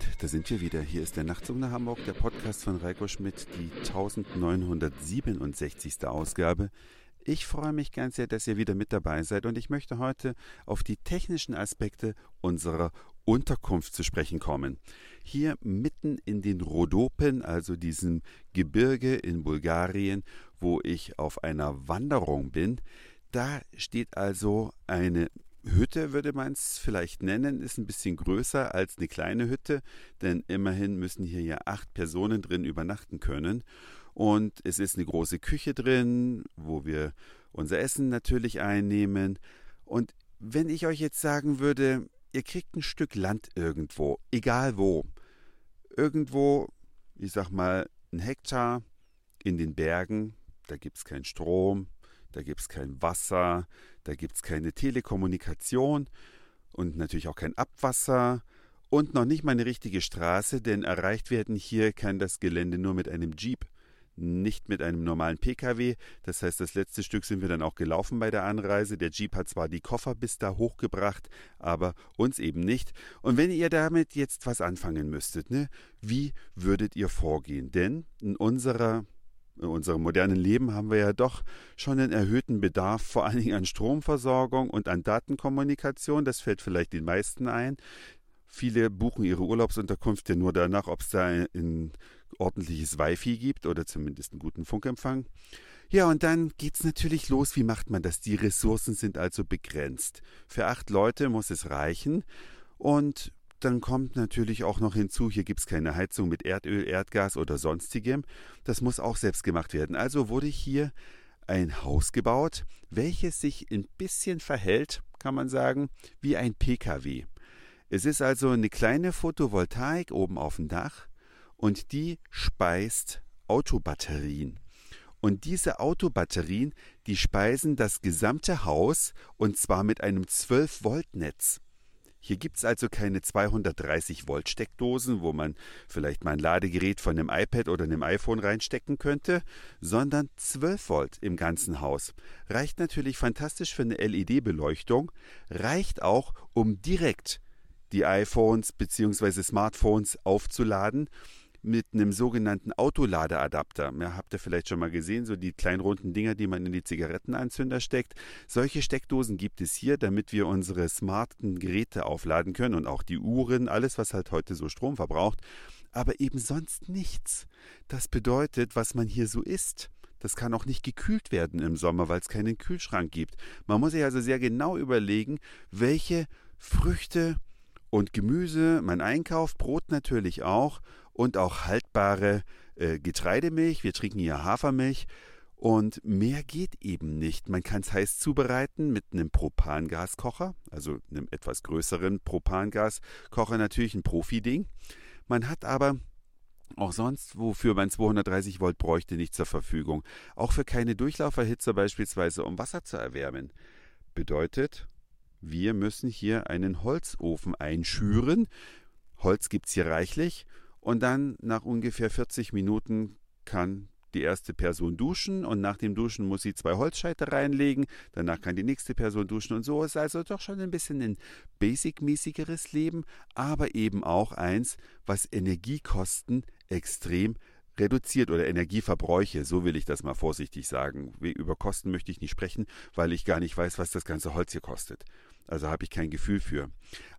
Und da sind wir wieder. Hier ist der Nachtzug nach Hamburg, der Podcast von Reiko Schmidt, die 1967. Ausgabe. Ich freue mich ganz sehr, dass ihr wieder mit dabei seid und ich möchte heute auf die technischen Aspekte unserer Unterkunft zu sprechen kommen. Hier mitten in den Rhodopen, also diesem Gebirge in Bulgarien, wo ich auf einer Wanderung bin, da steht also eine Hütte würde man es vielleicht nennen, ist ein bisschen größer als eine kleine Hütte, denn immerhin müssen hier ja acht Personen drin übernachten können. Und es ist eine große Küche drin, wo wir unser Essen natürlich einnehmen. Und wenn ich euch jetzt sagen würde, ihr kriegt ein Stück Land irgendwo, egal wo, irgendwo, ich sag mal, ein Hektar in den Bergen, da gibt es keinen Strom, da gibt es kein Wasser, da gibt es keine Telekommunikation und natürlich auch kein Abwasser und noch nicht mal eine richtige Straße, denn erreicht werden hier kann das Gelände nur mit einem Jeep, nicht mit einem normalen Pkw. Das heißt, das letzte Stück sind wir dann auch gelaufen bei der Anreise. Der Jeep hat zwar die Koffer bis da hochgebracht, aber uns eben nicht. Und wenn ihr damit jetzt was anfangen müsstet, ne, wie würdet ihr vorgehen? Denn in unserer in unserem modernen Leben haben wir ja doch schon einen erhöhten Bedarf, vor allen Dingen an Stromversorgung und an Datenkommunikation. Das fällt vielleicht den meisten ein. Viele buchen ihre Urlaubsunterkunft ja nur danach, ob es da ein ordentliches Wi-Fi gibt oder zumindest einen guten Funkempfang. Ja, und dann geht's natürlich los. Wie macht man das? Die Ressourcen sind also begrenzt. Für acht Leute muss es reichen. Und dann kommt natürlich auch noch hinzu, hier gibt es keine Heizung mit Erdöl, Erdgas oder sonstigem. Das muss auch selbst gemacht werden. Also wurde hier ein Haus gebaut, welches sich ein bisschen verhält, kann man sagen, wie ein Pkw. Es ist also eine kleine Photovoltaik oben auf dem Dach und die speist Autobatterien. Und diese Autobatterien, die speisen das gesamte Haus und zwar mit einem 12 Volt Netz. Hier gibt es also keine 230 Volt Steckdosen, wo man vielleicht mal ein Ladegerät von einem iPad oder einem iPhone reinstecken könnte, sondern 12 Volt im ganzen Haus. Reicht natürlich fantastisch für eine LED-Beleuchtung, reicht auch, um direkt die iPhones bzw. Smartphones aufzuladen mit einem sogenannten Autoladeadapter. Ja, habt ihr vielleicht schon mal gesehen, so die kleinen runden Dinger, die man in die Zigarettenanzünder steckt. Solche Steckdosen gibt es hier, damit wir unsere smarten Geräte aufladen können und auch die Uhren, alles, was halt heute so Strom verbraucht. Aber eben sonst nichts. Das bedeutet, was man hier so isst. Das kann auch nicht gekühlt werden im Sommer, weil es keinen Kühlschrank gibt. Man muss sich also sehr genau überlegen, welche Früchte, und Gemüse, man einkauft, Brot natürlich auch und auch haltbare äh, Getreidemilch. Wir trinken hier Hafermilch. Und mehr geht eben nicht. Man kann es heiß zubereiten mit einem Propangaskocher, also einem etwas größeren Propangaskocher, natürlich ein Profi-Ding. Man hat aber auch sonst, wofür man 230 Volt bräuchte, nicht zur Verfügung. Auch für keine Durchlauferhitzer beispielsweise, um Wasser zu erwärmen. Bedeutet, wir müssen hier einen Holzofen einschüren. Holz gibt's hier reichlich und dann nach ungefähr 40 Minuten kann die erste Person duschen und nach dem Duschen muss sie zwei Holzscheite reinlegen, danach kann die nächste Person duschen und so ist also doch schon ein bisschen ein basic-mäßigeres Leben, aber eben auch eins, was Energiekosten extrem reduziert oder Energieverbräuche, so will ich das mal vorsichtig sagen. Über Kosten möchte ich nicht sprechen, weil ich gar nicht weiß, was das ganze Holz hier kostet. Also habe ich kein Gefühl für.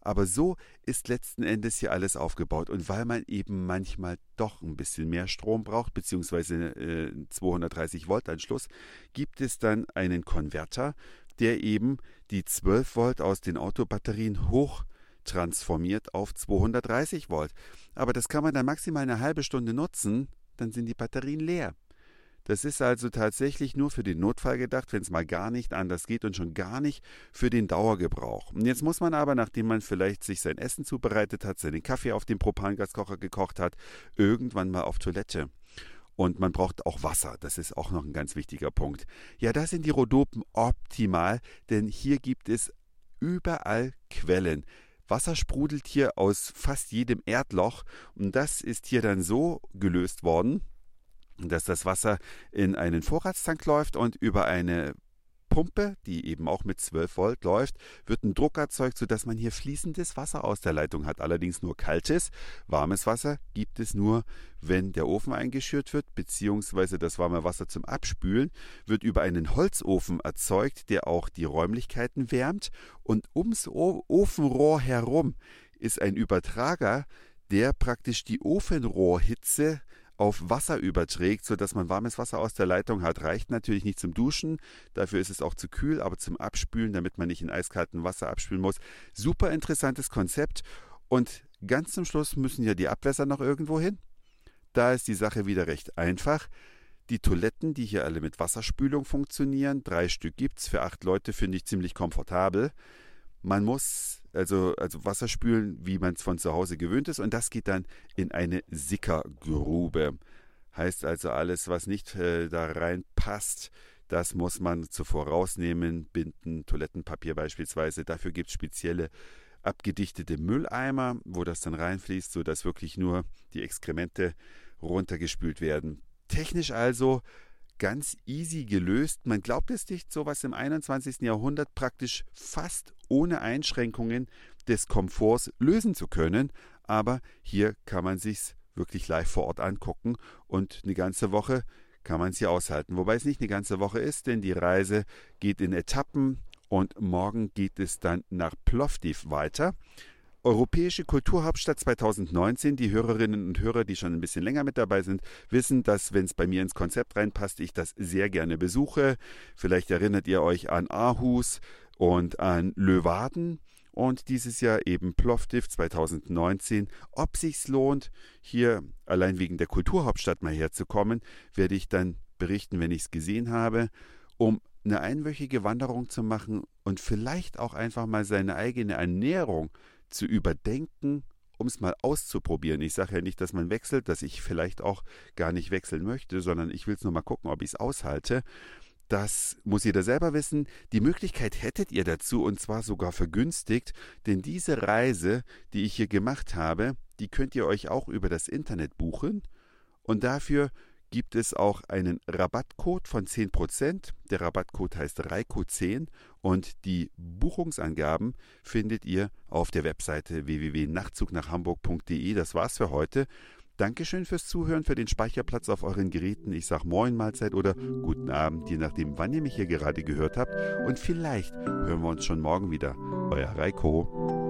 Aber so ist letzten Endes hier alles aufgebaut. Und weil man eben manchmal doch ein bisschen mehr Strom braucht, beziehungsweise äh, 230 Volt Anschluss, gibt es dann einen Konverter, der eben die 12 Volt aus den Autobatterien hoch transformiert auf 230 Volt. Aber das kann man dann maximal eine halbe Stunde nutzen dann sind die Batterien leer. Das ist also tatsächlich nur für den Notfall gedacht, wenn es mal gar nicht anders geht und schon gar nicht für den Dauergebrauch. Und jetzt muss man aber, nachdem man vielleicht sich sein Essen zubereitet hat, seinen Kaffee auf dem Propangaskocher gekocht hat, irgendwann mal auf Toilette. Und man braucht auch Wasser. Das ist auch noch ein ganz wichtiger Punkt. Ja, da sind die Rhodopen optimal, denn hier gibt es überall Quellen. Wasser sprudelt hier aus fast jedem Erdloch und das ist hier dann so gelöst worden, dass das Wasser in einen Vorratstank läuft und über eine Pumpe, die eben auch mit 12 Volt läuft, wird ein Druck erzeugt, sodass man hier fließendes Wasser aus der Leitung hat. Allerdings nur kaltes. Warmes Wasser gibt es nur, wenn der Ofen eingeschürt wird, beziehungsweise das warme Wasser zum Abspülen wird über einen Holzofen erzeugt, der auch die Räumlichkeiten wärmt. Und ums Ofenrohr herum ist ein Übertrager, der praktisch die Ofenrohrhitze auf Wasser überträgt, sodass man warmes Wasser aus der Leitung hat. Reicht natürlich nicht zum Duschen, dafür ist es auch zu kühl, aber zum Abspülen, damit man nicht in eiskaltem Wasser abspülen muss. Super interessantes Konzept. Und ganz zum Schluss müssen ja die Abwässer noch irgendwo hin. Da ist die Sache wieder recht einfach. Die Toiletten, die hier alle mit Wasserspülung funktionieren, drei Stück gibt es, für acht Leute finde ich ziemlich komfortabel. Man muss also, also Wasser spülen, wie man es von zu Hause gewöhnt ist, und das geht dann in eine Sickergrube. Heißt also, alles, was nicht äh, da reinpasst, das muss man zuvor rausnehmen, binden, Toilettenpapier beispielsweise. Dafür gibt es spezielle abgedichtete Mülleimer, wo das dann reinfließt, sodass wirklich nur die Exkremente runtergespült werden. Technisch also ganz easy gelöst. Man glaubt es nicht, sowas im 21. Jahrhundert praktisch fast ohne Einschränkungen des Komforts lösen zu können. Aber hier kann man sich's wirklich live vor Ort angucken und eine ganze Woche kann man es hier aushalten. Wobei es nicht eine ganze Woche ist, denn die Reise geht in Etappen und morgen geht es dann nach Plovdiv weiter. Europäische Kulturhauptstadt 2019. Die Hörerinnen und Hörer, die schon ein bisschen länger mit dabei sind, wissen, dass, wenn es bei mir ins Konzept reinpasst, ich das sehr gerne besuche. Vielleicht erinnert ihr euch an Aarhus und an Löwaden und dieses Jahr eben Plovdiv 2019. Ob sich's lohnt, hier allein wegen der Kulturhauptstadt mal herzukommen, werde ich dann berichten, wenn ich es gesehen habe, um eine einwöchige Wanderung zu machen und vielleicht auch einfach mal seine eigene Ernährung zu überdenken, um es mal auszuprobieren. Ich sage ja nicht, dass man wechselt, dass ich vielleicht auch gar nicht wechseln möchte, sondern ich will es nur mal gucken, ob ich es aushalte. Das muss jeder selber wissen. Die Möglichkeit hättet ihr dazu und zwar sogar vergünstigt, denn diese Reise, die ich hier gemacht habe, die könnt ihr euch auch über das Internet buchen und dafür gibt es auch einen Rabattcode von 10%. Der Rabattcode heißt Reiko10 und die Buchungsangaben findet ihr auf der Webseite www.nachtzugnachhamburg.de. Das war's für heute. Dankeschön fürs Zuhören, für den Speicherplatz auf euren Geräten. Ich sage Moin Mahlzeit oder guten Abend, je nachdem, wann ihr mich hier gerade gehört habt. Und vielleicht hören wir uns schon morgen wieder. Euer Reiko.